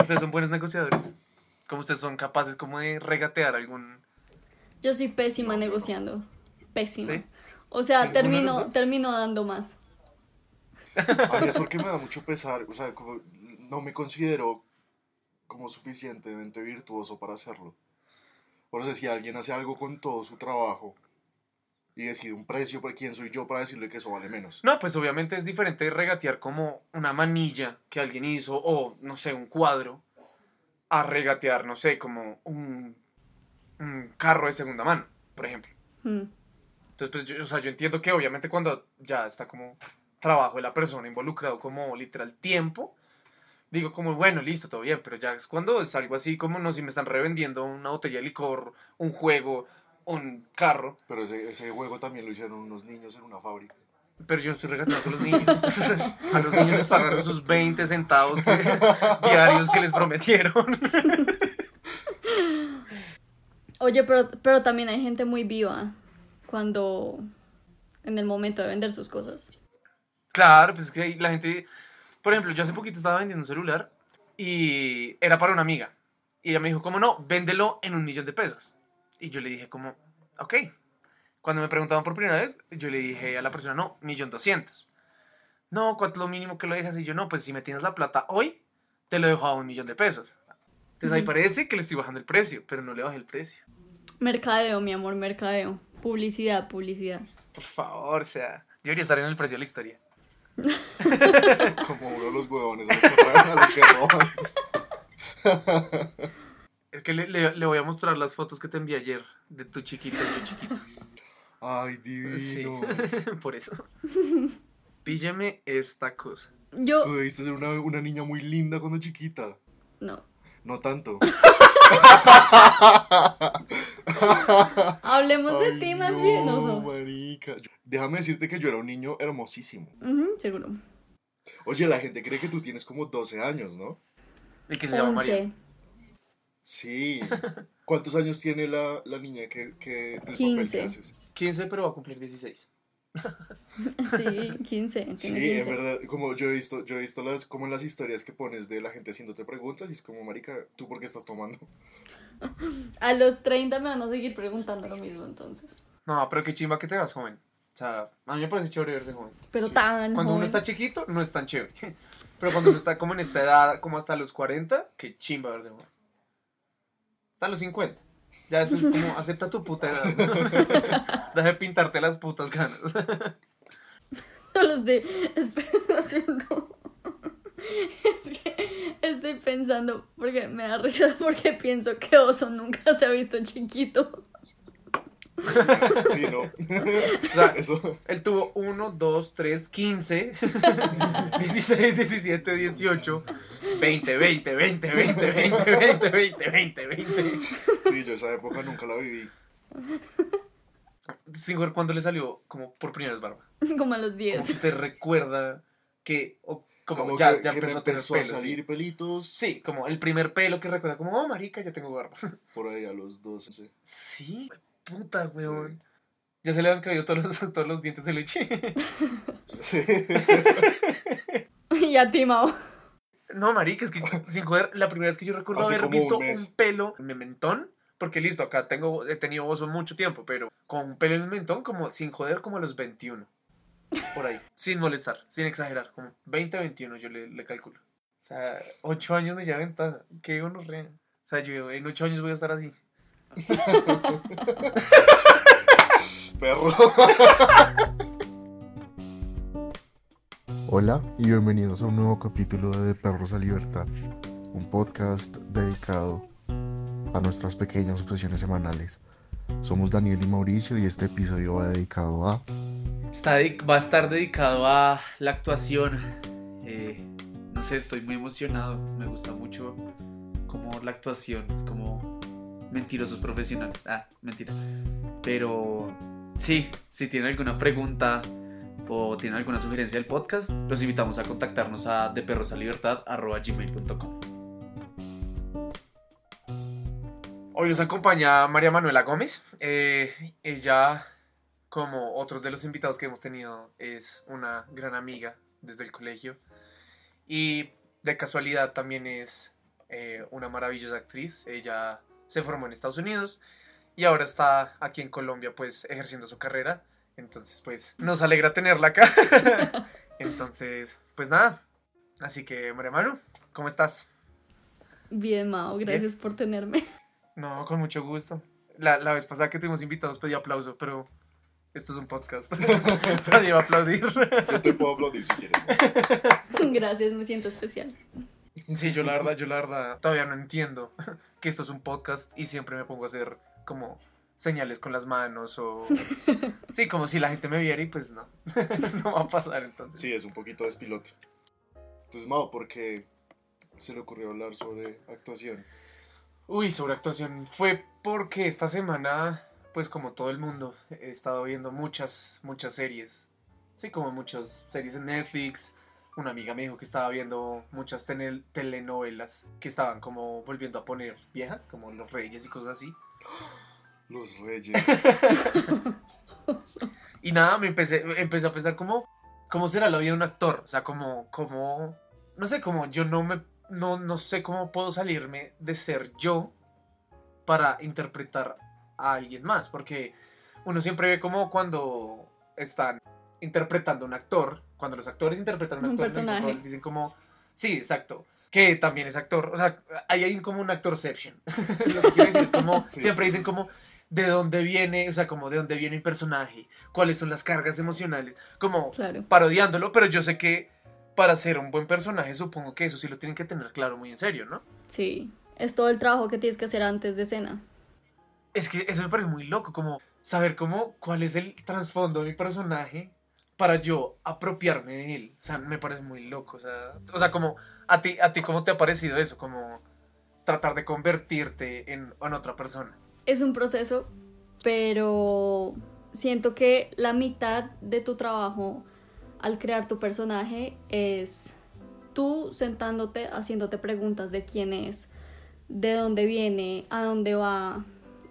Ustedes son buenos negociadores. Como ustedes son capaces como de regatear algún... Yo soy pésima negociando. Pésima. ¿Sí? O sea, ¿Ninguna de las termino, termino dando más. A mí es porque me da mucho pesar, o sea, como no me considero como suficientemente virtuoso para hacerlo. Por eso si alguien hace algo con todo su trabajo y decide un precio, ¿por quién soy yo para decirle que eso vale menos? No, pues obviamente es diferente regatear como una manilla que alguien hizo o, no sé, un cuadro, a regatear, no sé, como un, un carro de segunda mano, por ejemplo. Mm. Entonces, pues yo, o sea, yo entiendo que obviamente cuando ya está como trabajo de la persona involucrado como literal tiempo, digo como, bueno, listo, todo bien, pero ya es cuando es algo así como, no, si me están revendiendo una botella de licor, un juego, un carro, Pero ese, ese juego también lo hicieron unos niños en una fábrica. pero yo no estoy regateando con los niños. A los niños les pagaron sus 20 centavos que- diarios que les prometieron. Oye, pero, pero también hay gente muy viva cuando en el momento de vender sus cosas. Claro, pues es que la gente, por ejemplo, yo hace poquito estaba vendiendo un celular y era para una amiga. Y ella me dijo, ¿cómo no? Véndelo en un millón de pesos. Y yo le dije como, ok. Cuando me preguntaban por primera vez, yo le dije a la persona, no, millón doscientos. No, ¿cuánto es lo mínimo que lo dejas? Y yo, no, pues si me tienes la plata hoy, te lo dejo a un millón de pesos. Entonces ahí parece que le estoy bajando el precio, pero no le bajé el precio. Mercadeo, mi amor, mercadeo. Publicidad, publicidad. Por favor, o sea, yo debería estar en el precio de la historia. Como uno de los huevones a los que roban. Es que le, le- le voy a mostrar las fotos que te envié ayer de tu chiquito y yo chiquito. Ay, Sí, divino. por eso. Pílleme esta cosa. Yo, Tú debiste ser una, una niña muy linda cuando chiquita. no. No tanto. Hablemos de ti más no, bien, oso. marica. Déjame decirte que yo era un niño hermosísimo. Seguro. Oye, la gente cree que tú tienes como 12 años, ¿no? ¿Y que se llama María? Sí. ¿Cuántos años tiene la, la niña que, que el papel 15. que haces? 15, pero va a cumplir 16. Sí, 15. tiene Sí, 15. en verdad, como yo he visto, yo he visto las, como en las historias que pones de la gente haciéndote preguntas y es como, marica, ¿tú por qué estás tomando? A los 30 me van a seguir preguntando lo mismo entonces. No, pero qué chimba que te vas joven. O sea, a mí me parece chévere verse joven. Pero Sí. tan Cuando uno está chiquito, no es tan chévere. Pero cuando uno está como en esta edad, como hasta los 40, qué chimba verse joven. Hasta los 50. Ya después es como, acepta tu puta edad. Deja de pintarte las putas ganas. Estoy espera, haciendo. Es que estoy pensando, porque me da risa, porque pienso que Oso nunca se ha visto chiquito. Sí, ¿no? O sea, Eso. Él tuvo 1, 2, 3, 15, 16, 17, 18, 20, 20, 20, 20, 20, 20, 20, 20, 20. Sí, yo esa época nunca la viví. Sin ver cuándo le salió como por primera vez barba. Como a los Como 10. que usted recuerda que, o como, Como ya, que, ya que me empezó a tener empezó a pelo. salir Sí. pelitos sí, como el primer pelo que recuerda, como, oh, marica, ya tengo barba. por ahí a los 12. Sí, puta, weón. Ya se le han caído todos los, todos los dientes de leche. Sí. Y a ti, Mao. No, marica, es que sin joder, la primera vez que yo recuerdo Hace haber visto un pelo en mi mentón, porque listo, acá tengo, he tenido oso mucho tiempo, pero con un pelo en el mentón, como sin joder, como a los 21. Por ahí, sin molestar, sin exagerar, como 20, 21 yo le, le calculo. O sea, 8 años me lleva ventaja, qué gonorrea. O sea, yo en 8 años voy a estar así. Perro. Hola y bienvenidos a un nuevo capítulo de De Perros a Libertad, un podcast dedicado a nuestras pequeñas obsesiones semanales. Somos Daniel y Mauricio y este episodio va dedicado a Está de- va a estar dedicado a la actuación. Eh, no sé, estoy muy emocionado. Me gusta mucho como la actuación. Es como mentirosos profesionales. Ah, mentira. Pero sí, si tienen alguna pregunta o tienen alguna sugerencia del podcast, los invitamos a contactarnos a deperrosalibertad.gmail.com Hoy nos acompaña María Manuela Gómez. Eh, ella como otros de los invitados que hemos tenido, es una gran amiga desde el colegio. Y de casualidad también es eh, una maravillosa actriz. Ella se formó en Estados Unidos y ahora está aquí en Colombia, pues ejerciendo su carrera. Entonces, pues nos alegra tenerla acá. Entonces, pues nada. Así que, María Manu, ¿cómo estás? Bien, Mao, gracias por tenerme. No, con mucho gusto. La, la vez pasada que tuvimos invitados pedí aplauso, pero esto es un podcast. Nadie va a aplaudir. Yo te puedo aplaudir si quieres. Gracias, me siento especial. Sí, yo la verdad, yo la verdad todavía no entiendo que esto es un podcast y siempre me pongo a hacer como señales con las manos o... Sí, como si la gente me viera y pues no, no va a pasar entonces. Sí, es un poquito despilote. Entonces, Mao, ¿por qué se le ocurrió hablar sobre actuación? Uy, sobre actuación. Fue porque esta semana, pues como todo el mundo, he estado viendo muchas, muchas series. Sí, como muchas series en Netflix. Una amiga me dijo que estaba viendo muchas telenovelas que estaban como volviendo a poner viejas, como Los Reyes y cosas así. Los Reyes. Y nada, me empecé, empecé a pensar cómo, cómo será la vida de un actor. O sea, como, como, no sé, como yo no me, no, no sé cómo puedo salirme de ser yo para interpretar a alguien más. Porque uno siempre ve como cuando están interpretando a un actor, cuando los actores interpretan a un Un actor, en el personaje. rol, dicen como, sí, exacto. Que también es actor, o sea, ahí hay como un actorception. Lo que quiero decir es como, Sí. siempre dicen como, de dónde viene, o sea, como de dónde viene el personaje, cuáles son las cargas emocionales, como Claro. parodiándolo, pero yo sé que para ser un buen personaje supongo que eso sí lo tienen que tener claro muy en serio, ¿no? Sí. Es todo el trabajo que tienes que hacer antes de escena. Es que eso me parece muy loco, como saber cómo, cuál es el trasfondo de mi personaje para yo apropiarme de él. O sea, me parece muy loco, o sea, o sea, como a ti, a ti cómo te ha parecido eso, como tratar de convertirte en, otra persona. Es un proceso, pero siento que la mitad de tu trabajo al crear tu personaje es tú sentándote, haciéndote preguntas de quién es, de dónde viene, a dónde va,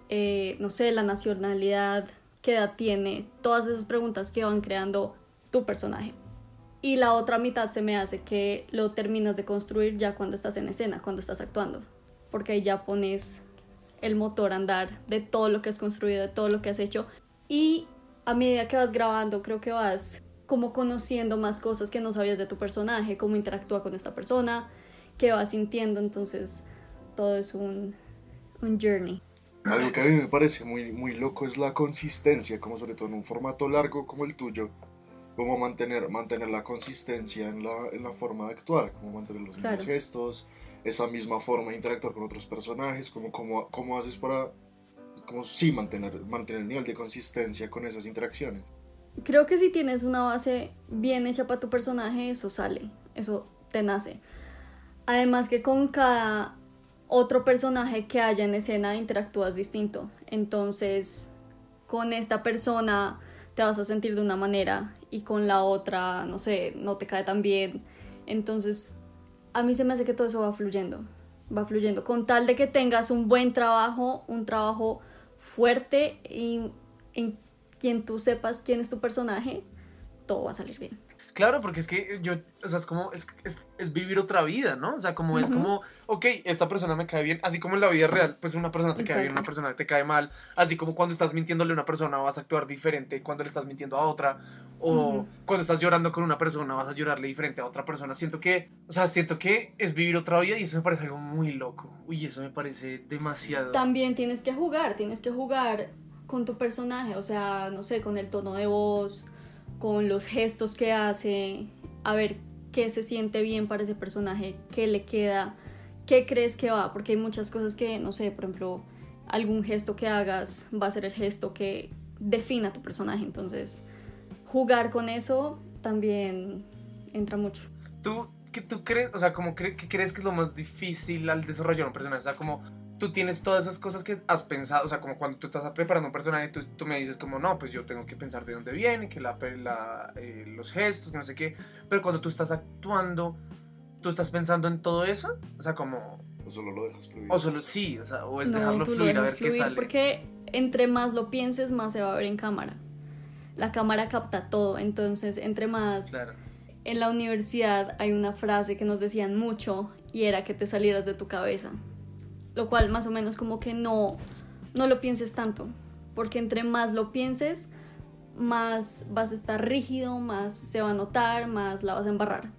eh, no sé, la nacionalidad, qué edad tiene, todas esas preguntas que van creando tu personaje. Y la otra mitad se me hace que lo terminas de construir ya cuando estás en escena, cuando estás actuando, porque ahí ya pones el motor a andar de todo lo que has construido, de todo lo que has hecho. Y a medida que vas grabando, creo que vas como conociendo más cosas que no sabías de tu personaje, cómo interactúa con esta persona, qué vas sintiendo. Entonces, todo es un, un journey. Algo que a mí me parece muy, muy loco es la consistencia, como sobre todo en un formato largo como el tuyo, como mantener, mantener la consistencia en la, en la forma de actuar, como mantener los mismos Claro. gestos, esa misma forma de interactuar con otros personajes, como cómo, cómo haces para, como sí, mantener, mantener el nivel de consistencia con esas interacciones. Creo que si tienes una base bien hecha para tu personaje, eso sale, eso te nace. Además que con cada otro personaje que haya en escena interactúas distinto. Entonces, con esta persona te vas a sentir de una manera y con la otra, no sé, no te cae tan bien. Entonces, a mí se me hace que todo eso va fluyendo, va fluyendo. Con tal de que tengas un buen trabajo, un trabajo fuerte y en quien tú sepas quién es tu personaje, todo va a salir bien. Claro, porque es que yo, o sea, es como, es, es, es vivir otra vida, ¿no? O sea, como es como, ok, esta persona me cae bien, así como en la vida real, pues una persona te cae bien, una persona te cae mal, así como cuando estás mintiéndole a una persona vas a actuar diferente cuando le estás mintiendo a otra, o cuando estás llorando con una persona vas a llorarle diferente a otra persona. Siento que, o sea, siento que es vivir otra vida y eso me parece algo muy loco. Uy, eso me parece demasiado. También tienes que jugar, tienes que jugar con tu personaje, o sea, no sé, con el tono de voz, con los gestos que hace, a ver qué se siente bien para ese personaje, qué le queda, qué crees que va, porque hay muchas cosas que, no sé, por ejemplo, algún gesto que hagas va a ser el gesto que defina tu personaje, entonces jugar con eso también entra mucho. ¿Tú, qué, tú crees, o sea, como crees que es lo más difícil al desarrollar un personaje? O sea, como tú tienes todas esas cosas que has pensado, o sea, como cuando tú estás preparando un personaje, tú, tú me dices como, no, pues yo tengo que pensar de dónde viene, que la, la, eh, los gestos, que no sé qué, pero cuando tú estás actuando, ¿tú estás pensando en todo eso? O sea, como, O solo lo dejas fluir. o solo sí, o sea, o es No, dejarlo fluir a ver qué sale. Porque entre más lo pienses, más se va a ver en cámara. La cámara capta todo, entonces entre más... Claro. En la universidad hay una frase que nos decían mucho y era que te salieras de tu cabeza. Lo cual más o menos como que no, no lo pienses tanto, porque entre más lo pienses, más vas a estar rígido, más se va a notar, más la vas a embarrar.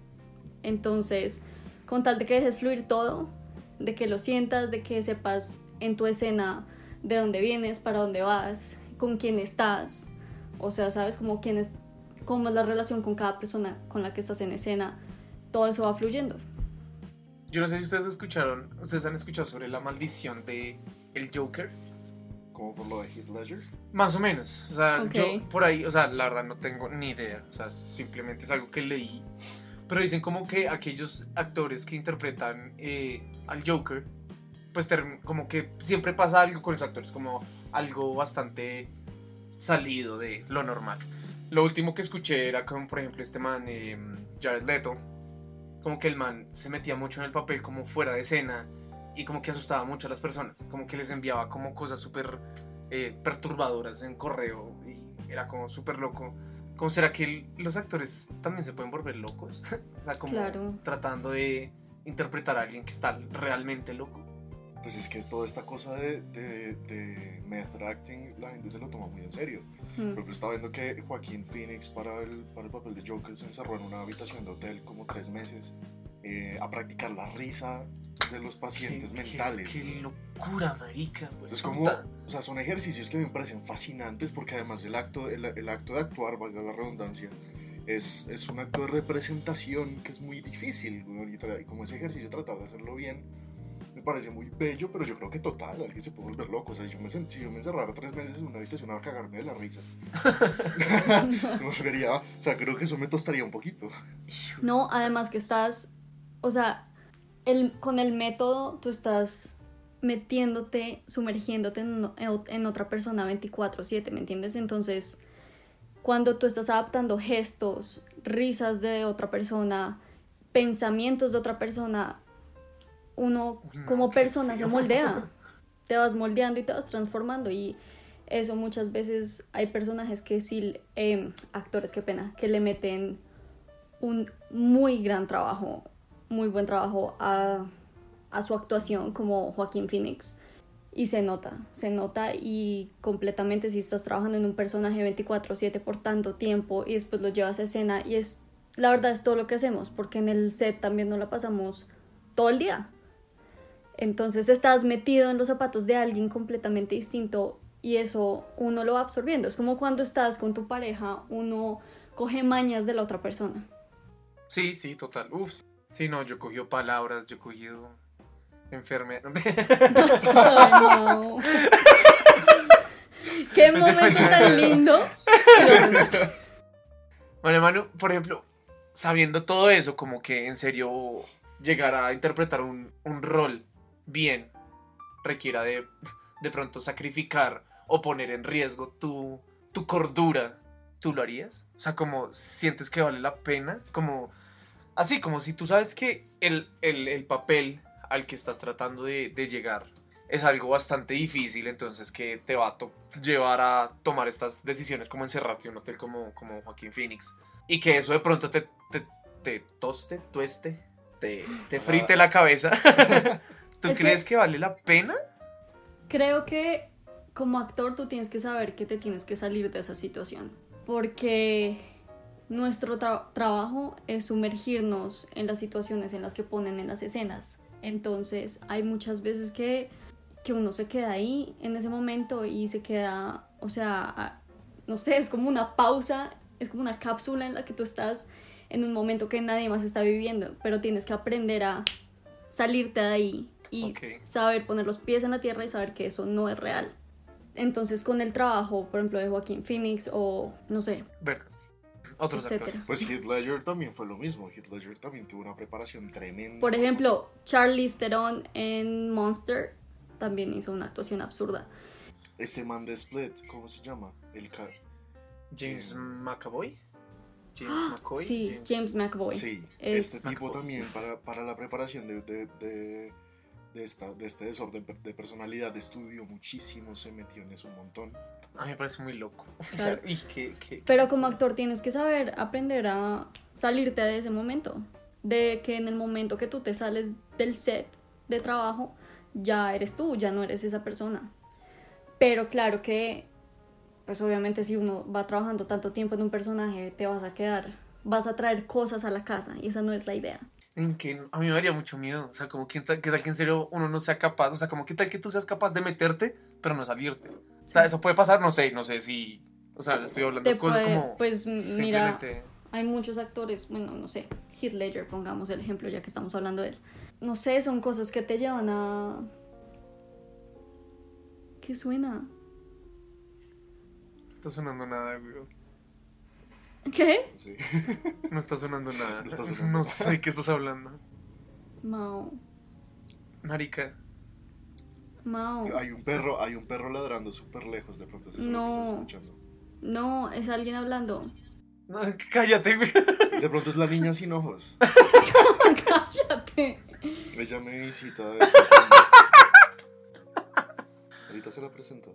Entonces, con tal de que dejes fluir todo, de que lo sientas, de que sepas en tu escena de dónde vienes, para dónde vas, con quién estás, o sea, sabes como quién es, cómo es la relación con cada persona con la que estás en escena, todo eso va fluyendo. Yo no sé si ustedes escucharon, ustedes han escuchado sobre la maldición de el Joker. Como por lo de Heath Ledger. Más o menos. O sea, Ok. yo por ahí, o sea, la verdad no tengo ni idea. O sea, simplemente es algo que leí. Pero dicen como que aquellos actores que interpretan eh, al Joker, pues como que siempre pasa algo con los actores, como algo bastante salido de lo normal. Lo último que escuché era como, por ejemplo, este man, eh, Jared Leto, como que el man se metía mucho en el papel como fuera de escena y como que asustaba mucho a las personas, como que les enviaba como cosas súper eh, perturbadoras en correo y era como súper loco. ¿Cómo será que el- los actores también se pueden volver locos? o sea, como Claro. tratando de interpretar a alguien que está realmente loco. Pues es que es toda esta cosa de, de, de method acting, la gente se lo toma muy en serio. Mm. Estaba viendo que Joaquín Phoenix para el, para el papel de Joker se encerró en una habitación de hotel como tres meses eh, a practicar la risa de los pacientes Qué- mentales. Qué, qué locura, marica. Entonces, como, o sea, son ejercicios que me parecen fascinantes porque además el acto, el, el acto de actuar, valga la redundancia, es, es un acto de representación que es muy difícil. Y, y como ese ejercicio, tratar de hacerlo bien, me parece muy bello, pero yo creo que total, alguien se puede volver loco. O sea, si yo me, sen- si yo me encerrara tres meses en una habitación a cagarme de la risa, me volvería, o sea, creo que eso me tostaría un poquito. No, además que estás, o sea, el, con el método tú estás metiéndote, sumergiéndote en, en- en otra persona 24/7, ¿me entiendes? Entonces, cuando tú estás adaptando gestos, risas de otra persona, pensamientos de otra persona, uno como persona se moldea, te vas moldeando y te vas transformando y eso muchas veces hay personajes que sí, eh, actores, qué pena, que le meten un muy gran trabajo, muy buen trabajo a, a su actuación como Joaquín Phoenix. Y se nota, se nota y completamente si estás trabajando en un personaje 24/7 por tanto tiempo y después lo llevas a escena y es, la verdad es todo lo que hacemos, porque en el set también no la pasamos todo el día. Entonces estás metido en los zapatos de alguien completamente distinto y eso uno lo va absorbiendo. Es como cuando estás con tu pareja, uno coge mañas de la otra persona. Sí, sí, total. Uf. sí. No, yo he cogido palabras, yo he cogido enfermedad. No. Qué momento tan lindo. Bueno, Manu, por ejemplo, sabiendo todo eso, como que en serio llegar a interpretar un, un rol bien requiera de de pronto sacrificar o poner en riesgo tu, tu cordura, ¿tú lo harías? O sea, como sientes que vale la pena, como así, como si tú sabes que el, el- el papel al que estás tratando de, de llegar es algo bastante difícil, entonces que te va a to- llevar a tomar estas decisiones como encerrarte en un hotel como, como Joaquín Phoenix y que eso de pronto te, te, te toste, tueste, te, te frite la cabeza. ¿Tú Es que- crees que vale la pena? Creo que como actor tú tienes que saber que te tienes que salir de esa situación. Porque nuestro tra- trabajo es sumergirnos en las situaciones en las que ponen en las escenas. Entonces hay muchas veces que, que uno se queda ahí en ese momento y se queda, o sea, a- no sé, es como una pausa, es como una cápsula en la que tú estás en un momento que nadie más está viviendo, pero tienes que aprender a salirte de ahí y saber poner los pies en la tierra y saber que eso no es real. Entonces con el trabajo, por ejemplo, de Joaquín Phoenix o no sé, Bueno, otros Etcétera. actores. Pues Heath Ledger también fue lo mismo. Heath Ledger también tuvo una preparación tremenda. por ejemplo, Charlize Theron en Monster también hizo una actuación absurda. Este man de Split, ¿cómo se llama? El ca- James McAvoy. James McCoy. ¡Ah! Sí, James McAvoy. Sí, Es- este tipo McAvoy. también para, para la preparación de, de, de, de esta, de este desorden de, de personalidad estudió muchísimo, se metió en eso un montón. A mí me parece muy loco. O sea, Claro. y que, que- Pero como actor tienes que saber aprender a salirte de ese momento. de que en el momento que tú te sales del set de trabajo, ya eres tú, ya no eres esa persona. Pero claro que, pues obviamente si uno va trabajando tanto tiempo en un personaje, te vas a quedar, vas a traer cosas a la casa y esa no es la idea. En que a mí me daría mucho miedo. O sea, como que tal, que tal que en serio uno no sea capaz. O sea, como que tal que tú seas capaz de meterte, pero no salirte. O sea, eso puede pasar, no sé, no sé si. O sea, estoy hablando de cosas puede- como. pues mira, hay muchos actores, bueno, no sé, Heath Ledger, pongamos el ejemplo ya que estamos hablando de él. No sé, son cosas que te llevan a... ¿Qué suena? No está sonando nada, güey. ¿Qué? Sí. No está sonando nada. No está sonando No nada. sé qué estás hablando. Mao. Marica. Mao. Hay un perro, hay un perro ladrando súper lejos, de pronto. ¿es eso lo que No. estás escuchando? No, es alguien hablando. No, cállate, güey. De pronto es la niña sin ojos. Cállate. Ella me visita. de. Ahorita se la presento.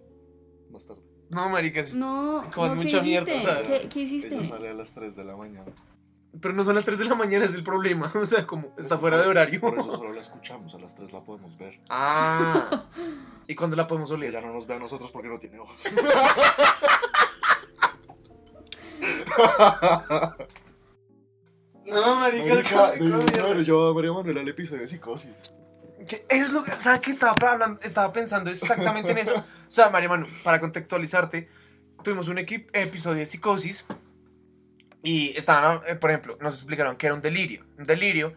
Más tarde. No, marica. es- No, Con no, ¿qué mucha mierda, o sea, ¿Qué, qué hiciste? Ella sale a las 3 de la mañana. Pero no son las 3 de la mañana, es el problema. O sea, como está fuera de horario. Por eso solo la escuchamos, a las 3 la podemos ver. Ah. ¿Y cuándo la podemos oler? Ella no nos ve a nosotros porque no tiene ojos. No, marica. Marica, llevado a María Manuela al episodio de psicosis. Es lo que, sea, que estaba, hablando, estaba pensando exactamente en eso. O sea, María Manu, para contextualizarte, tuvimos un episodio de psicosis y estaban, eh, por ejemplo, nos explicaron que era un delirio. Un delirio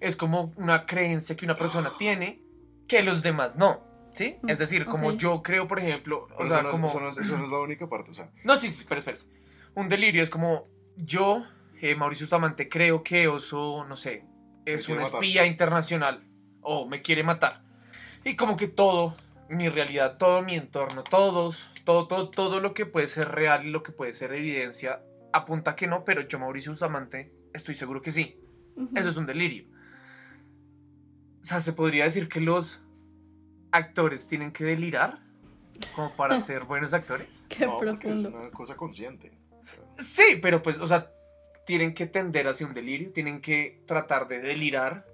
es como una creencia que una persona tiene que los demás no. ¿Sí? Es decir, como yo creo, por ejemplo, o Pero sea, eso, no es, como... eso no es- eso no es la única parte. O sea, No, sí, sí, espera, espera. Un delirio es como yo, eh, Mauricio Bustamante, creo que Oso, no sé, es un espía internacional o me quiere matar. Y como que todo, mi realidad, todo mi entorno, todos, todo, todo, todo lo que puede ser real y lo que puede ser evidencia apunta que no, pero yo, Mauricio Bustamante, estoy seguro que sí. Eso es un delirio. O sea, se podría decir que los actores tienen que delirar como para ser buenos actores. Qué no, porque es profundo. una cosa consciente. Sí, pero pues, o sea, tienen que tender hacia un delirio, tienen que tratar de delirar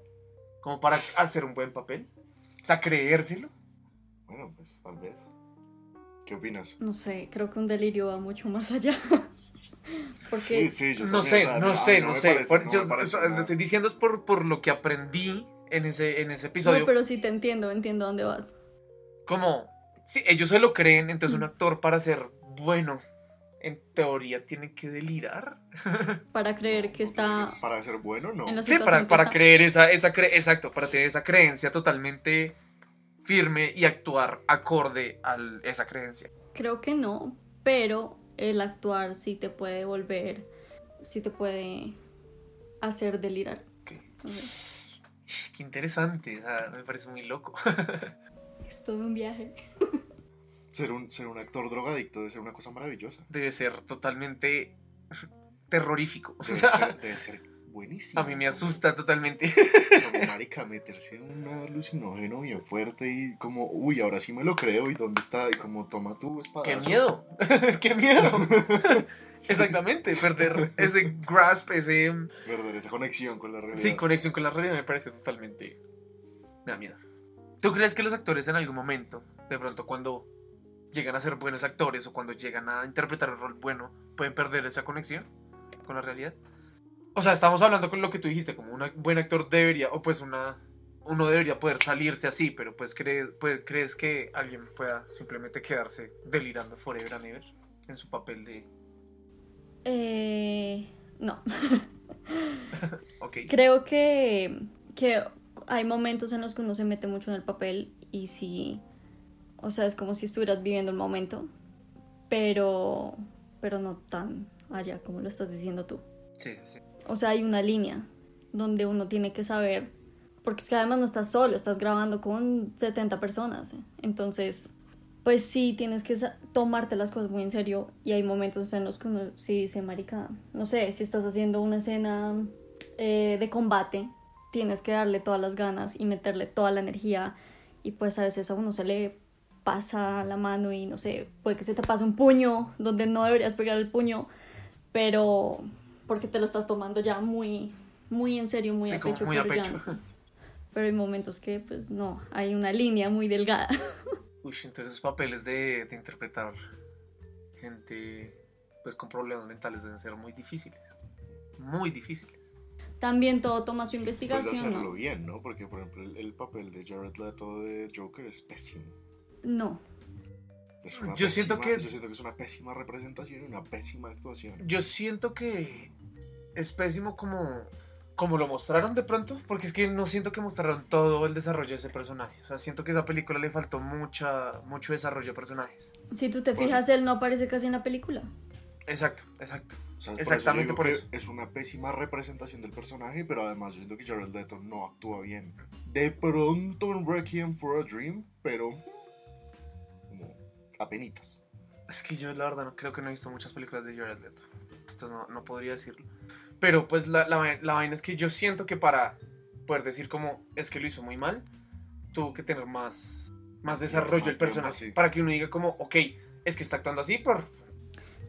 como para hacer un buen papel. O sea, creérselo. Bueno, pues tal vez. ¿Qué opinas? No sé, creo que un delirio va mucho más allá. Porque Sí, sí, yo No sé, no sé, no sé. lo estoy diciendo es por, por lo que aprendí en ese, en ese episodio. No, pero sí te entiendo, entiendo dónde vas. Como, sí, ellos se lo creen, entonces un Mm. actor para ser bueno, en teoría, tiene que delirar. Para creer que está Para ser bueno, no. en Sí, para, que para está. creer esa, esa cre- exacto, para tener esa creencia totalmente firme y actuar acorde a esa creencia. Creo que no, pero el actuar sí te puede volver, sí te puede hacer delirar. Qué interesante, o sea, me parece muy loco. es todo un viaje. Ser un, ser un actor drogadicto debe ser una cosa maravillosa. Debe ser totalmente terrorífico. O Debe, sea, ser, debe ser buenísimo. a mí me asusta totalmente. Como marica, meterse en un alucinógeno bien fuerte y como, uy, ahora sí me lo creo y dónde está y como toma tu espada. ¡Qué miedo! ¡Qué miedo! Exactamente, perder ese grasp, ese... Perder esa conexión con la realidad. Sí, conexión con la realidad me parece totalmente... Me da miedo. ¿Tú crees que los actores en algún momento, de pronto cuando llegan a ser buenos actores o cuando llegan a interpretar un rol bueno, pueden perder esa conexión con la realidad? O sea, estamos hablando con lo que tú dijiste, como un buen actor debería, o pues una... Uno debería poder salirse así, pero pues, crees pues crees que alguien pueda simplemente quedarse delirando forever and ever en su papel de... Eh, no, Ok. creo que, que hay momentos en los que uno se mete mucho en el papel y sí, o sea, es como si estuvieras viviendo el momento, pero, pero no tan allá como lo estás diciendo tú. Sí, sí. O sea, hay una línea donde uno tiene que saber, porque es que además no estás solo, estás grabando con 70 personas. ¿eh? Entonces, pues sí, tienes que tomarte las cosas muy en serio y hay momentos en los que uno sí dice, marica, no sé, si estás haciendo una escena eh, de combate, tienes que darle todas las ganas y meterle toda la energía y pues a veces a uno se le pasa la mano y no sé, puede que se te pase un puño donde no deberías pegar el puño, pero porque te lo estás tomando ya muy muy en serio, muy Sí, a pecho, muy a pero ya pecho. no. Pero hay momentos que, pues, no, hay una línea muy delgada. Uy, entonces esos papeles de, de interpretar gente pues con problemas mentales deben ser muy difíciles. Muy difíciles. También todo toma su Pues investigación, hacerlo ¿no? bien, ¿no? Porque, por ejemplo, el, el papel de Jared Leto de Joker es pésimo. No. Yo siento pésima- que- Yo siento que es una pésima representación y una pésima actuación. Yo siento que es pésimo como, como lo mostraron de pronto, porque es que no siento que mostraron todo el desarrollo de ese personaje. O sea, siento que a esa película le faltó mucha, mucho desarrollo de personajes. Si tú te Pues- fijas, él no aparece casi en la película. Exacto, exacto. O sea, Exactamente por por eso, digo que es una pésima representación del personaje, pero además yo siento que Jared Leto no actúa bien. De pronto en Requiem for a Dream, pero apenitas. Es que yo la verdad no creo que no he visto muchas películas de Jared Leto. Entonces no, no podría decirlo. Pero pues la, la, la vaina es que yo siento que para poder decir como es que lo hizo muy mal, tuvo que tener más, más desarrollo más el personaje. tiempo, sí. Para que uno diga como, ok, es que está actuando así por...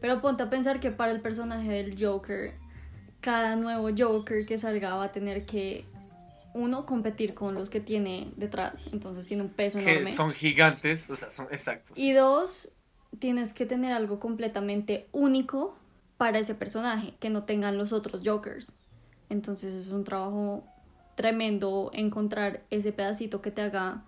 Pero ponte a pensar que para el personaje del Joker, cada nuevo Joker que salga va a tener que, uno, competir con los que tiene detrás. Entonces tiene un peso que enorme. son gigantes, o sea, son exactos. Y dos, tienes que tener algo completamente único para ese personaje, que no tengan los otros Jokers. Entonces es un trabajo tremendo encontrar ese pedacito que te haga...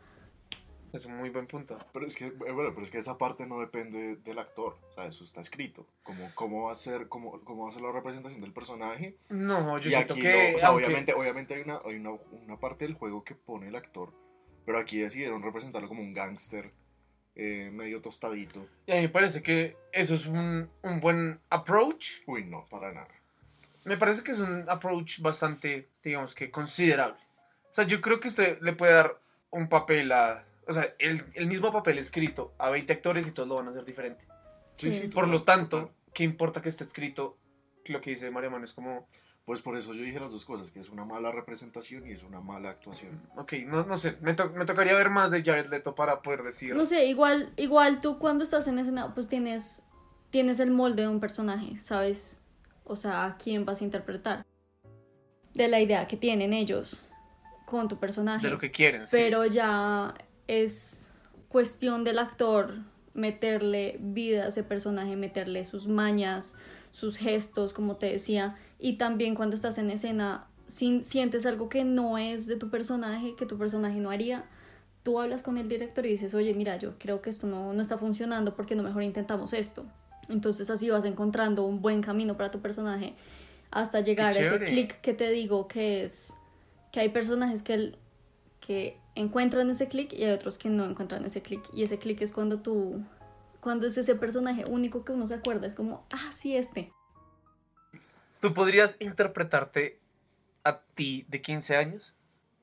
Es un muy buen punto. Pero es que, eh, bueno, pero es que esa parte no depende del actor. O sea, eso está escrito. Como, cómo, va a ser, cómo, cómo va a ser la representación del personaje. No, yo y siento aquí que... no, o sea, aunque- obviamente, obviamente hay, una, hay una, una parte del juego que pone el actor. Pero aquí decidieron representarlo como un gángster eh, medio tostadito. Y a mí me parece que eso es un, un buen approach. Uy, no, para nada. Me parece que es un approach bastante, digamos que considerable. O sea, yo creo que usted le puede dar un papel a... O sea, el, el mismo papel escrito a 20 actores y todos lo van a hacer diferente. Sí, Sí. Por lo tanto. ¿qué importa que esté escrito? Lo que dice María Mano es como, Pues por eso yo dije las dos cosas, que es una mala representación y es una mala actuación. ok, no, no sé, me, to- me tocaría ver más de Jared Leto para poder decir... No sé, igual, igual tú cuando estás en escena, pues tienes, tienes el molde de un personaje, ¿sabes? O sea, a quién vas a interpretar. De la idea que tienen ellos con tu personaje. de lo que quieren. sí. Pero ya es cuestión del actor meterle vida a ese personaje, meterle sus mañas, sus gestos, como te decía. Y también cuando estás en escena, si sientes algo que no es de tu personaje, que tu personaje no haría, tú hablas con el director y dices, oye, mira, yo creo que esto no, no está funcionando porque no mejor intentamos esto. Entonces así vas encontrando un buen camino para tu personaje hasta llegar a ese clic que te digo que es que hay personajes que, el- que encuentran ese clic y hay otros que no encuentran ese clic. Y ese clic es cuando tú, cuando es ese personaje único que uno se acuerda, es como, ah, sí, este. ¿Tú podrías interpretarte a ti de 15 años?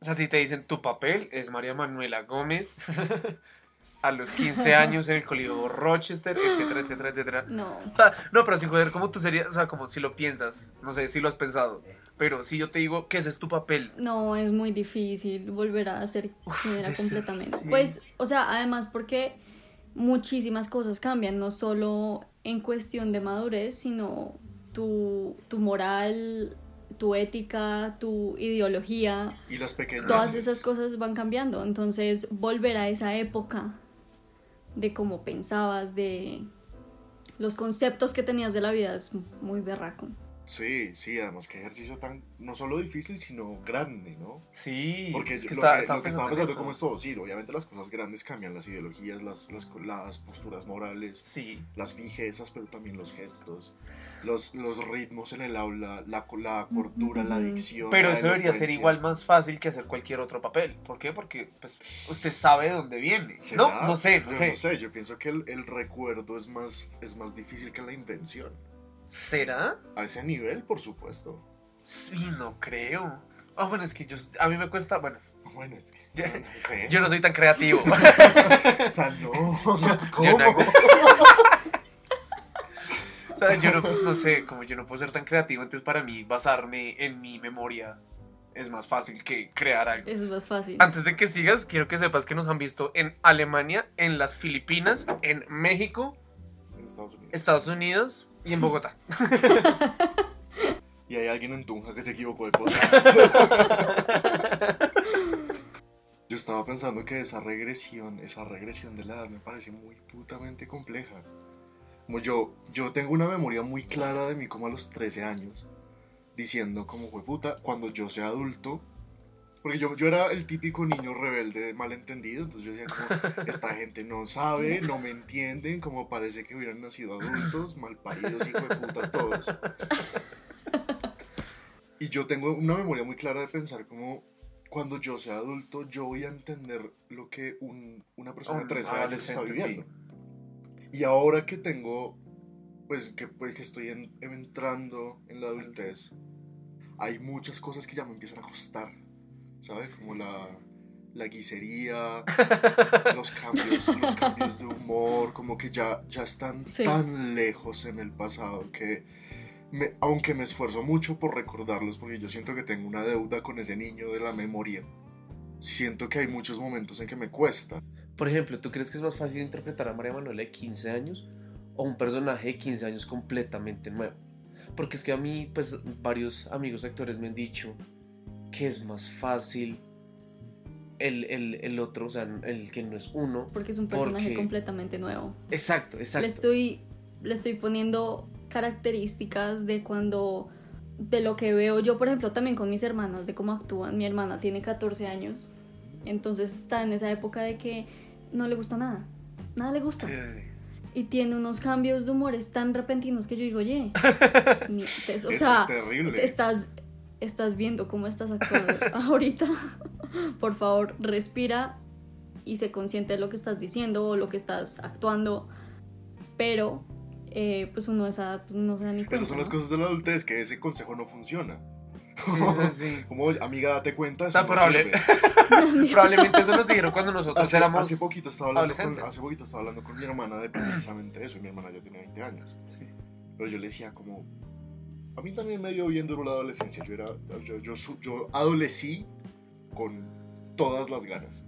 O sea, a ti te dicen, tu papel es María Manuela Gómez a los 15 años en el colegio Rochester, etcétera, etcétera, etcétera. No. O sea, no, pero sin joder, ¿cómo tú serías? O sea, como si lo piensas, no sé, si lo has pensado. Pero si yo te digo que ese es tu papel, No, es muy difícil volver a ser quien era debe ser, completamente. sí. Pues, o sea, además porque muchísimas cosas cambian, no solo en cuestión de madurez, sino tu, tu moral, tu ética, tu ideología, Y las pequeñas. todas esas cosas van cambiando. Entonces, volver a esa época de cómo pensabas, de los conceptos que tenías de la vida es muy berraco. Sí, sí, además que ejercicio tan, no solo difícil, sino grande, ¿no? sí. Porque es yo- que lo, está- que, lo que estaba en pensando como es todo, sí, obviamente las cosas grandes cambian, las ideologías, las, las, las posturas morales, Sí, las fijezas, pero también los gestos, los, los ritmos en el aula, la, la cordura, la dicción. pero la eso debería ser igual más fácil que hacer cualquier otro papel. ¿Por qué? Porque pues, usted sabe de dónde viene. ¿Será? No, no sé, no Yo sé. no sé, yo pienso que el, el recuerdo es más, es más difícil que la invención. ¿Será? A ese nivel, por supuesto. Sí, no creo. Ah, bueno, es que yo, a mí me cuesta, bueno, Bueno, es que... Yo- no creo. yo no soy tan creativo. O sea, no. ¿Cómo? yo no hago- O sea, yo no, no sé, como yo no puedo ser tan creativo, entonces para mí basarme en mi memoria es más fácil que crear algo. Es más fácil. Antes de que sigas, quiero que sepas que nos han visto en Alemania, en las Filipinas, en México, En Estados Unidos. Estados Unidos y en Bogotá. Y hay alguien en Tunja que se equivocó de podcast. Yo estaba pensando que esa regresión, esa regresión de la edad me parece muy putamente compleja. Como yo, yo tengo una memoria muy clara de mí como a los 13 años, diciendo como fue puta, cuando yo sea adulto, porque yo, yo era el típico niño rebelde malentendido, entonces yo decía como, esta gente no sabe, no me entienden, como parece que hubieran nacido adultos, malparidos, hijo de putas todos. Y yo tengo una memoria muy clara de pensar como, cuando yo sea adulto, yo voy a entender lo que un- una persona de Un 13 años está viviendo. Y ahora que tengo, pues que, pues, que estoy en- entrando en la adultez, hay muchas cosas que ya me empiezan a costar, ¿sabes? Como la, la guisería, los cambios, los cambios de humor, como que ya, ya están Sí. tan lejos en el pasado que, me- aunque me esfuerzo mucho por recordarlos, porque yo siento que tengo una deuda con ese niño de la memoria, siento que hay muchos momentos en que me cuesta. Por ejemplo, ¿tú crees que es más fácil interpretar a María Manuela de 15 años o un personaje de 15 años completamente nuevo? Porque es que a mí, pues, varios amigos actores me han dicho que es más fácil el, el- el otro, o sea, el que no es uno. Porque es un personaje Porque- completamente nuevo. Exacto, exacto. Le estoy, le estoy poniendo características de cuando, de lo que veo yo, por ejemplo, también con mis hermanas, de cómo actúan. Mi hermana tiene 14 años, entonces está en esa época de que no le gusta nada, nada le gusta. Sí, sí, sí. Y tiene unos cambios de humores tan repentinos que yo digo, oye, mi- te- o Eso sea, es terrible. te estás, estás viendo cómo estás actuando ahorita. Por favor, respira y sé consciente de lo que estás diciendo o lo que estás actuando. Pero, eh, pues uno a esa edad pues, no se da ni cuenta. Esas son las ¿no? cosas de la adultez, que ese consejo no funciona. Sí, sí. Como, amiga, date cuenta, eso Está no probable. Probablemente eso nos dijeron cuando nosotros Hace, éramos hace poquito estaba hablando con, hace poquito estaba hablando con mi hermana de precisamente eso, y mi hermana ya tiene 20 años. Sí. Pero yo le decía como, a mí también me dio bien duro la adolescencia, yo, era, yo, yo, yo adolecí con todas las ganas.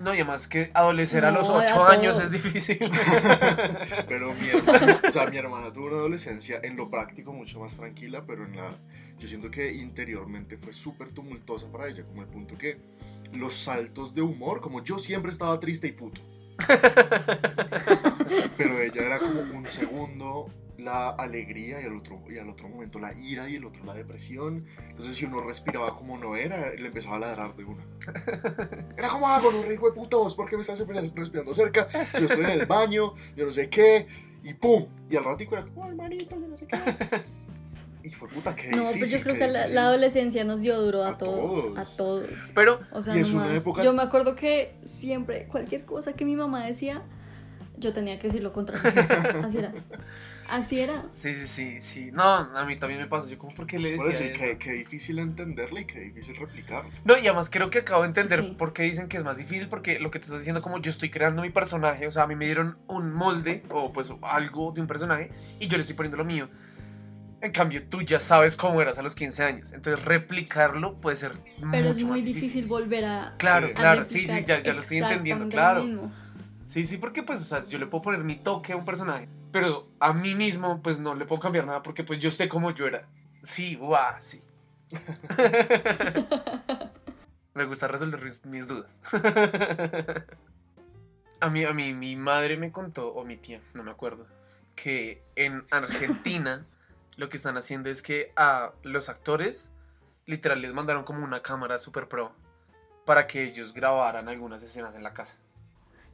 No, y además que adolecer a No, los a 8 años es difícil. Pero mi hermana, o sea, mi hermana tuvo una adolescencia en lo práctico mucho más tranquila, pero en la, yo siento que interiormente fue súper tumultuosa para ella, como el punto que los saltos de humor, como yo siempre estaba triste y puto. Pero ella era como un segundo la alegría y al otro, y al otro momento la ira y el otro la depresión. Entonces si uno respiraba como no era, le empezaba a ladrar de una. Era como hago, no rico de puta vos, ¿por qué me estás respirando cerca? Si yo estoy en el baño, yo no sé qué, y pum. Y al ratico era como, hermanito, yo no sé qué. Y fue puta, qué No, pues yo creo que la, la adolescencia nos dio duro a, A todos, todos. a todos. Pero O sea, Y es una nomás, época- yo me acuerdo que siempre, cualquier cosa que mi mamá decía, yo tenía que decir lo contrario. Así era. Así era. sí, sí, sí, sí. No, a mí también me pasa. Yo como, ¿por qué le Por decía eso, eso? qué, qué difícil entenderle y qué difícil replicarle. No, y además creo que acabo de entender Sí. por qué dicen que es más difícil, porque lo que tú estás diciendo, como yo estoy creando mi personaje, o sea, a mí me dieron un molde o pues algo de un personaje y yo le estoy poniendo lo mío. En cambio, tú ya sabes cómo eras a los 15 años, entonces replicarlo puede ser Pero es mucho muy más difícil volver a. Claro, Sí. claro, sí, sí, ya, ya lo estoy entendiendo, claro. mismo. Sí, sí, porque pues, o sea, yo le puedo poner mi toque a un personaje, pero a mí mismo, pues no le puedo cambiar nada porque pues yo sé cómo yo era. Sí, guau, sí. me gusta resolver mis- dudas. a mí, a mí, mi madre me contó, o mi tía, no me acuerdo, que en Argentina lo que están haciendo es que a los actores literal les mandaron como una cámara super pro para que ellos grabaran algunas escenas en la casa.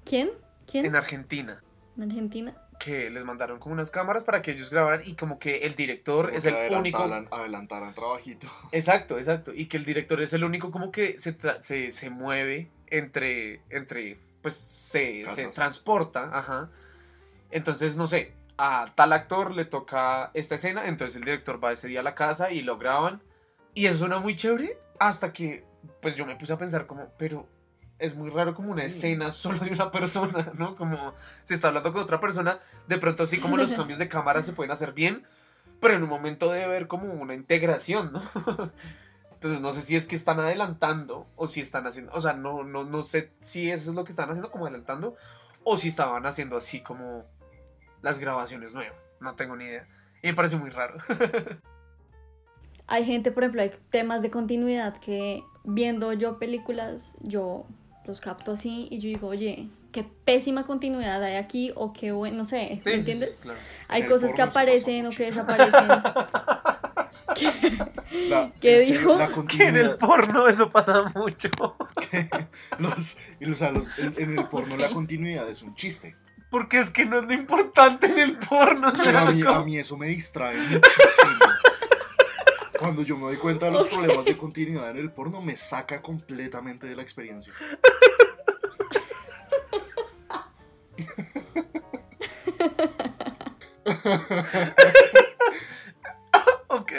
¿Quién? ¿Quién? En Argentina. ¿En Argentina? que les mandaron como unas cámaras para que ellos grabaran y como que el director Como es que el único adelantaran- Adelantaran trabajito. exacto exacto y que el director es el único como que se, tra- se, se mueve entre entre pues se, se transporta ajá entonces no sé a tal actor le toca esta escena entonces el director va ese día a la casa y lo graban y eso suena muy chévere hasta que pues yo me puse a pensar como pero es muy raro como una escena solo de una persona, ¿no? Como se está hablando con otra persona, de pronto así como los cambios de cámara se pueden hacer bien, pero en un momento debe haber como una integración, ¿no? Entonces no sé si es que están adelantando o si están haciendo, o sea, no, no, no sé si eso es lo que están haciendo como adelantando o si estaban haciendo así como las grabaciones nuevas, no tengo ni idea. Y me parece muy raro. hay gente, por ejemplo, hay temas de continuidad que viendo yo películas, yo los capto así y yo digo, oye, qué pésima continuidad hay aquí o qué bueno, no sé, Sí, ¿me sí, entiendes? sí, claro. Hay el cosas que aparecen o que desaparecen. La- ¿Qué en serio, dijo? La Que en el porno eso pasa mucho. los, y, o sea, los- en, en el porno la continuidad es un chiste. Porque es que no es lo importante en el porno. Pero a mí, a mí eso me distrae muchísimo. Cuando yo me doy cuenta de los problemas de continuidad en el porno, me saca completamente de la experiencia. Ok.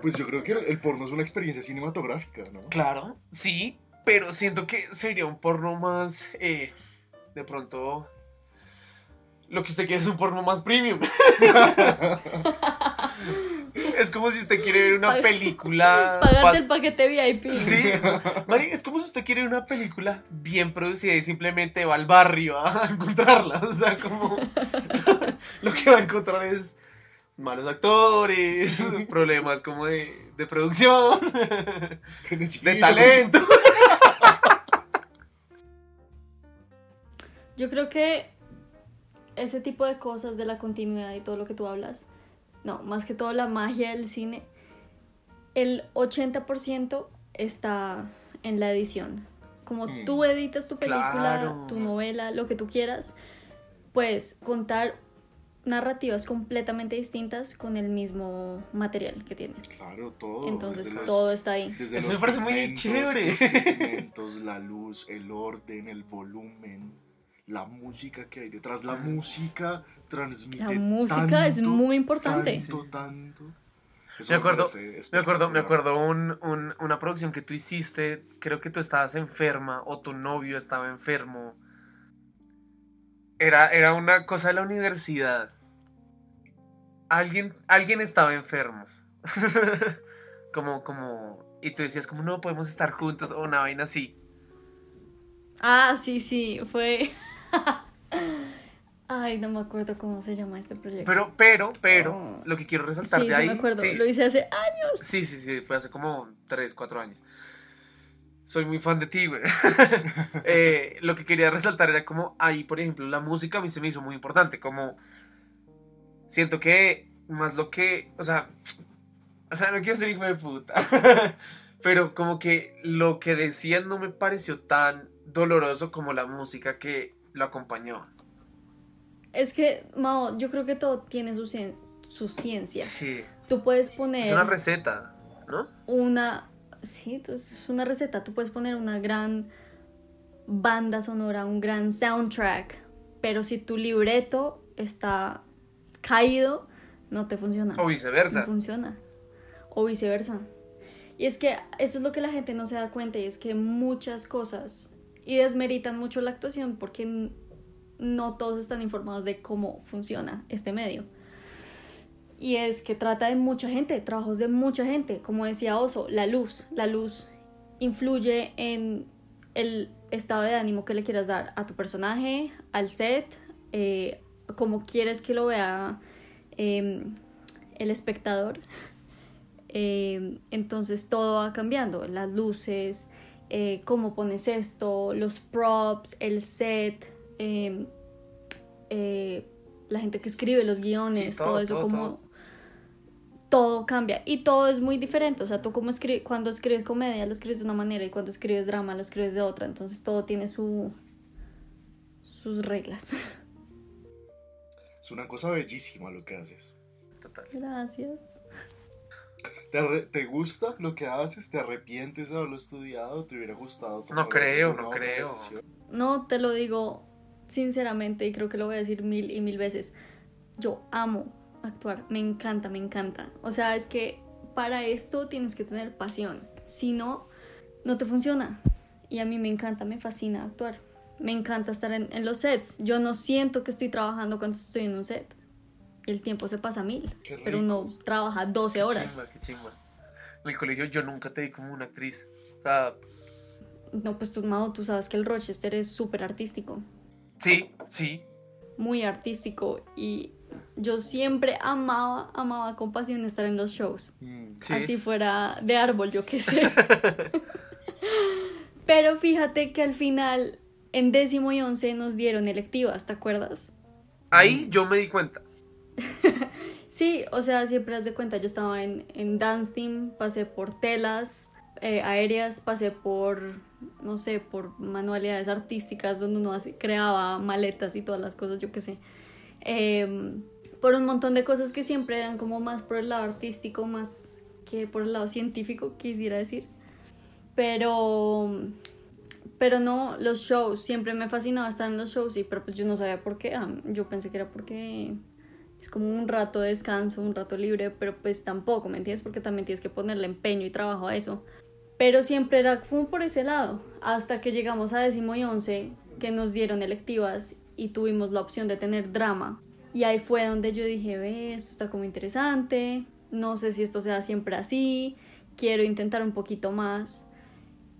Pues yo creo que el, el porno es una experiencia cinematográfica, ¿no? Claro, sí, pero siento que sería un porno más, eh, de pronto, lo que usted quiere es un porno más premium. es como si usted quiere ver una Pag- película... Pagate el paquete VIP. Sí, Mari, es como si usted quiere ver una película bien producida y simplemente va al barrio a encontrarla. O sea, como lo que va a encontrar es malos actores, problemas como de, de producción, de talento. Yo creo que ese tipo de cosas de la continuidad y todo lo que tú hablas, no, más que todo la magia del cine, el 80% está en la edición. Como Mm. tú editas tu película, Claro. tu novela, lo que tú quieras, puedes contar narrativas completamente distintas con el mismo material que tienes. Claro, todo. Entonces desde los- todo está ahí. Eso me parece muy chévere. Los la luz, el orden, el volumen, la música que hay detrás. La música transmite. La música es muy importante. Tanto, tanto. Eso Me acuerdo, me acuerdo, me acuerdo un, un- una producción que tú hiciste, creo que tú estabas enferma o tu novio estaba enfermo. Era, era una cosa de la universidad. Alguien, alguien estaba enfermo. como, como, y tú decías como no podemos estar juntos o una vaina así. Ah, sí, sí, fue... Ay, no me acuerdo cómo se llama este proyecto. Pero, pero, pero, Oh. lo que quiero resaltar sí, de sí ahí. me acuerdo. sí. Lo hice hace años. Sí, sí, sí, fue hace como 3, 4 años. Soy muy fan de ti, güey. Eh, lo que quería resaltar era como ahí, por ejemplo, la música a mí se me hizo muy importante. Como siento que más lo que, o sea, o sea, no quiero ser hijo de puta, pero como que lo que decían no me pareció tan doloroso como la música que lo acompañó. Es que, Mao, yo creo que todo tiene su, cien- su ciencia. Sí, Tú puedes poner es una receta, ¿no? una... Sí, es una receta. Tú puedes poner una gran banda sonora, un gran soundtrack, pero si tu libreto está caído, no te funciona. O viceversa. No funciona. O viceversa. Y es que eso es lo que la gente no se da cuenta y es que muchas cosas y desmeritan mucho la actuación porque no todos están informados de cómo funciona este medio. Y es que trata de mucha gente, trabajos de mucha gente. Como decía Oso, la luz. La luz influye en el estado de ánimo que le quieras dar a tu personaje, al set, eh, como quieres que lo vea eh, el espectador. Eh, entonces todo va cambiando, las luces, eh, cómo pones esto, los props, el set, eh, eh, la gente que escribe los guiones, Sí, todo, todo, eso todo, como todo. todo cambia y todo es muy diferente, o sea, tú como escri cuando escribes comedia lo escribes de una manera y cuando escribes drama lo escribes de otra, entonces todo tiene su sus reglas. Es una cosa bellísima lo que haces. Total. Gracias. ¿Te, te gusta lo que haces? ¿Te arrepientes de haberlo estudiado? ¿Te hubiera gustado? tomar creo, no creo. decisión? No, te lo digo sinceramente y creo que lo voy a decir mil y mil veces. Yo amo actuar, me encanta, me encanta. O sea, es que para esto tienes que tener pasión. Si no, no te funciona. Y a mí me encanta, me fascina actuar. Me encanta estar en, en los sets. Yo no siento que estoy trabajando cuando estoy en un set. El tiempo se pasa mil. Pero uno trabaja 12 Qué horas. qué chimba. En el colegio yo nunca te vi como una actriz. O sea, No, pues tú, Mao, tú sabes que el Rochester es súper artístico. Sí, sí. muy artístico y yo siempre amaba, amaba con pasión estar en los shows. Mm, Sí. Así fuera de árbol, yo qué sé. Pero fíjate que al final, en décimo y once, nos dieron electivas, ¿te acuerdas? Ahí yo me di cuenta. Sí, o sea, siempre haz de cuenta, yo estaba en, en dance team, pasé por telas eh, aéreas, pasé por, no sé, por manualidades artísticas donde uno creaba maletas y todas las cosas, yo qué sé. Em, por un montón de cosas que siempre eran como más por el lado artístico, más que por el lado científico, quisiera decir. Pero, pero no, los shows, siempre me fascinaba estar en los shows, y, pero pues yo no sabía por qué. ah, Yo pensé que era porque es como un rato de descanso, un rato libre, pero pues tampoco, ¿me entiendes? Porque también tienes que ponerle empeño y trabajo a eso. Pero siempre era como por ese lado, hasta que llegamos a décimo y once, que nos dieron electivas y tuvimos la opción de tener drama. Y ahí fue donde yo dije, ve, esto está como interesante, no sé si esto sea siempre así, quiero intentar un poquito más.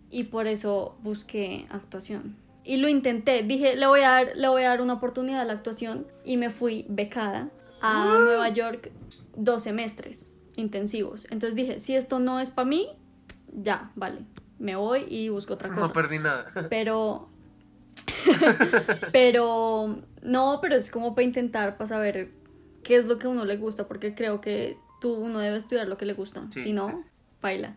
Y por eso busqué actuación. Y lo intenté, dije, le voy a dar, le voy a dar una oportunidad a la actuación y me fui becada a Nueva York dos semestres intensivos. Entonces dije, si esto no es para mí, ya, vale, me voy y busco otra cosa. No perdí nada. Pero. pero. No, pero es como para intentar, para saber qué es lo que a uno le gusta, porque creo que tú, uno debe estudiar lo que le gusta. Sí, si no, sí, sí. baila.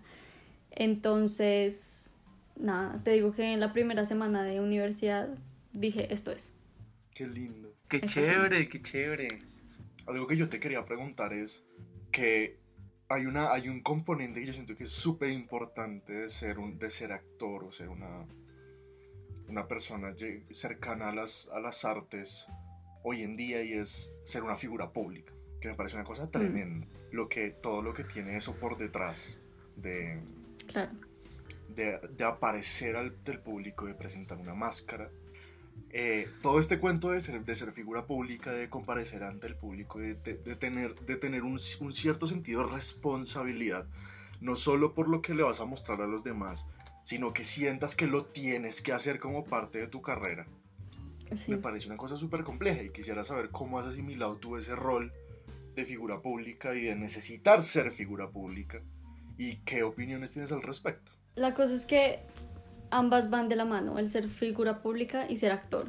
Entonces, nada, te digo que en la primera semana de universidad dije, esto es. Qué lindo. Qué chévere, qué chévere. Algo que yo te quería preguntar es que hay, una, hay un componente que yo siento que es súper importante de ser, un, de ser actor o ser una, una persona cercana a las, a las artes hoy en día y es ser una figura pública, que me parece una cosa tremenda. Lo que, todo lo que tiene eso por detrás de, Claro. de, de aparecer al, del público, de presentar una máscara. Eh, todo este cuento de ser, de ser figura pública, de comparecer ante el público, de, de- de tener, de tener un, un cierto sentido de responsabilidad, no solo por lo que le vas a mostrar a los demás, sino que sientas que lo tienes que hacer como parte de tu carrera. Sí. Me parece una cosa súper compleja y quisiera saber cómo has asimilado tú ese rol de figura pública y de necesitar ser figura pública y qué opiniones tienes al respecto. La cosa es que ambas van de la mano, el ser figura pública y ser actor.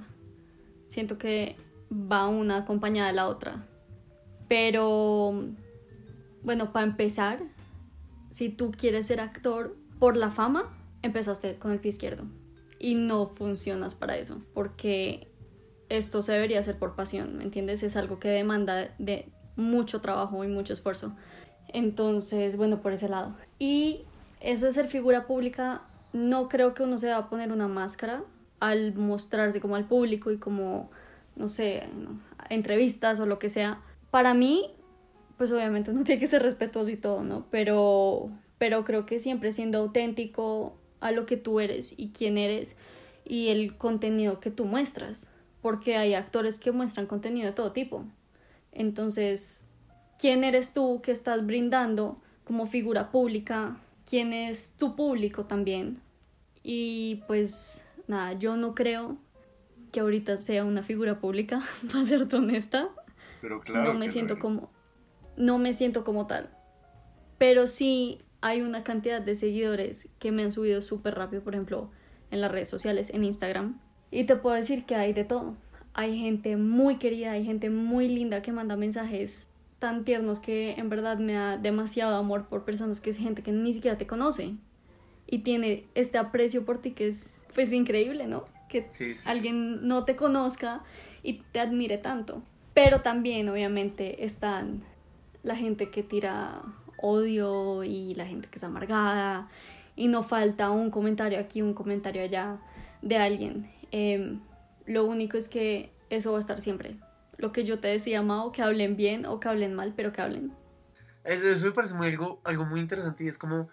Siento que va una acompañada de la otra. Pero, bueno, para empezar, si tú quieres ser actor por la fama, empezaste con el pie izquierdo. Y no funcionas para eso, porque esto se debería hacer por pasión, ¿me entiendes? Es algo que demanda de mucho trabajo y mucho esfuerzo. Entonces, bueno, por ese lado. Y eso de ser figura pública, no creo que uno se va a poner una máscara al mostrarse como al público y como, no sé, entrevistas o lo que sea. Para mí, pues obviamente uno tiene que ser respetuoso y todo, ¿no? Pero, pero creo que siempre siendo auténtico a lo que tú eres y quién eres y el contenido que tú muestras. Porque hay actores que muestran contenido de todo tipo. Entonces, quién eres tú que estás brindando como figura pública, quién es tu público también. Y pues nada, yo no creo que ahorita sea una figura pública, para serte honesta. Pero claro. no me siento como no me siento como tal. Pero sí hay una cantidad de seguidores que me han subido súper rápido, por ejemplo, en las redes sociales, en Instagram. Y te puedo decir que hay de todo. Hay gente muy querida, hay gente muy linda que manda mensajes tan tiernos que en verdad me da demasiado amor por personas que es gente que ni siquiera te conoce y tiene este aprecio por ti que es pues increíble, ¿no? Que Sí, sí, sí. alguien no te conozca y te admire tanto. Pero también, obviamente, están la gente que tira odio y la gente que es amargada y no falta un comentario aquí, un comentario allá de alguien. Em, lo único es que eso va a estar siempre. Lo que yo te decía, Mao, que hablen bien o que hablen mal, pero que hablen. Eso, eso me parece muy algo, algo muy interesante y es como,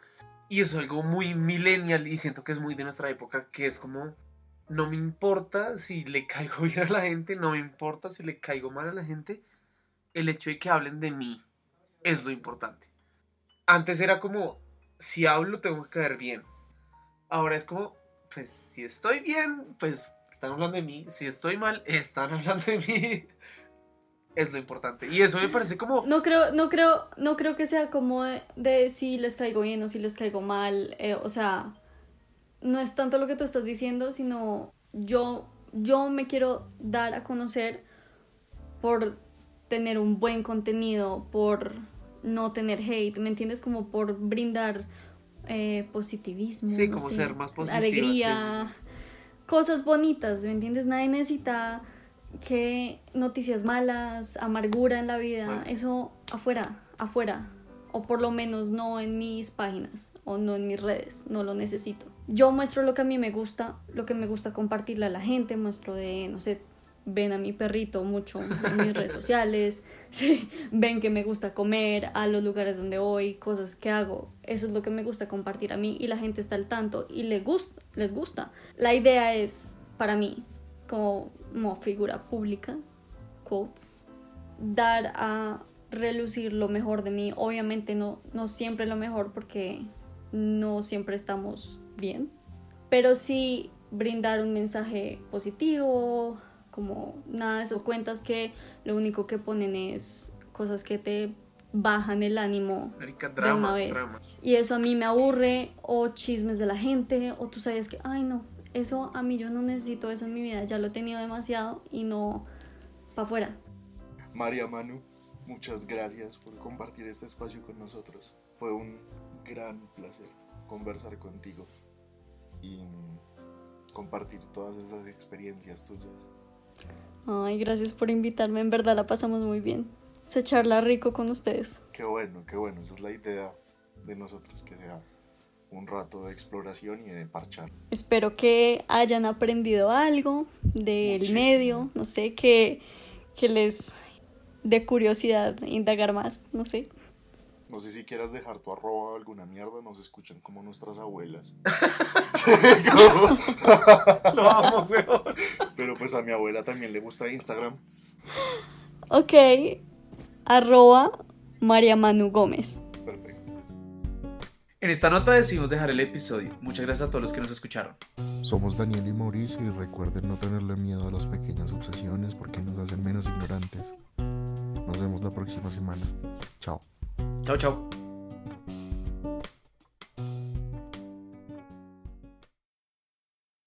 y eso es algo muy millennial y siento que es muy de nuestra época, que es como, no me importa si le caigo bien a la gente, no me importa si le caigo mal a la gente, el hecho de que hablen de mí es lo importante. Antes era como, si hablo tengo que caer bien. Ahora es como, pues si estoy bien, pues están hablando de mí, si estoy mal, están hablando de mí. Es lo importante. Y eso me parece como... No creo, no creo, no creo que sea como de, de si les caigo bien o si les caigo mal. eh, o sea, no es tanto lo que tú estás diciendo, sino yo, yo me quiero dar a conocer por tener un buen contenido, por no tener hate, ¿me entiendes? Como por brindar eh, positivismo. Sí, no como sé, ser más positiva, Alegría, sí, cosas bonitas, ¿me entiendes? Nadie necesita que noticias malas, amargura en la vida, eso afuera, afuera, o por lo menos no en mis páginas o no en mis redes, no lo necesito. Yo muestro lo que a mí me gusta, lo que me gusta compartirle a la gente, muestro de, no sé, ven a mi perrito mucho en mis redes sociales, sí, ven que me gusta comer, a los lugares donde voy, cosas que hago, eso es lo que me gusta compartir a mí y la gente está al tanto y le gusta, les gusta. La idea es, para mí, como, como figura pública, quotes, dar a relucir lo mejor de mí. Obviamente no, no siempre lo mejor porque no siempre estamos bien, pero sí brindar un mensaje positivo, como nada de esas cuentas que lo único que ponen es cosas que te bajan el ánimo Marica, de una vez. drama. Y eso a mí me aburre, o chismes de la gente, o tú sabes que, ay no, eso a mí yo no necesito eso en mi vida, ya lo he tenido demasiado y no para afuera. María Manu, muchas gracias por compartir este espacio con nosotros. Fue un gran placer conversar contigo y compartir todas esas experiencias tuyas. Ay, gracias por invitarme, en verdad la pasamos muy bien. Se charla rico con ustedes. Qué bueno, qué bueno. Esa es la idea de nosotros, que sea un rato de exploración y de parchar. Espero que hayan aprendido algo del Muchísimo. medio, no sé, que, que les dé curiosidad indagar más, no sé. No sé si quieras dejar tu arroba o alguna mierda, nos escuchan como nuestras abuelas. Lo amo, weón. Pero pues a mi abuela también le gusta Instagram. Ok, arroba María Manu Gómez. En esta nota decidimos dejar el episodio. Muchas gracias a todos los que nos escucharon. Somos Daniel y Mauricio y recuerden no tenerle miedo a las pequeñas obsesiones porque nos hacen menos ignorantes. Nos vemos la próxima semana. Chao. Chao, chao.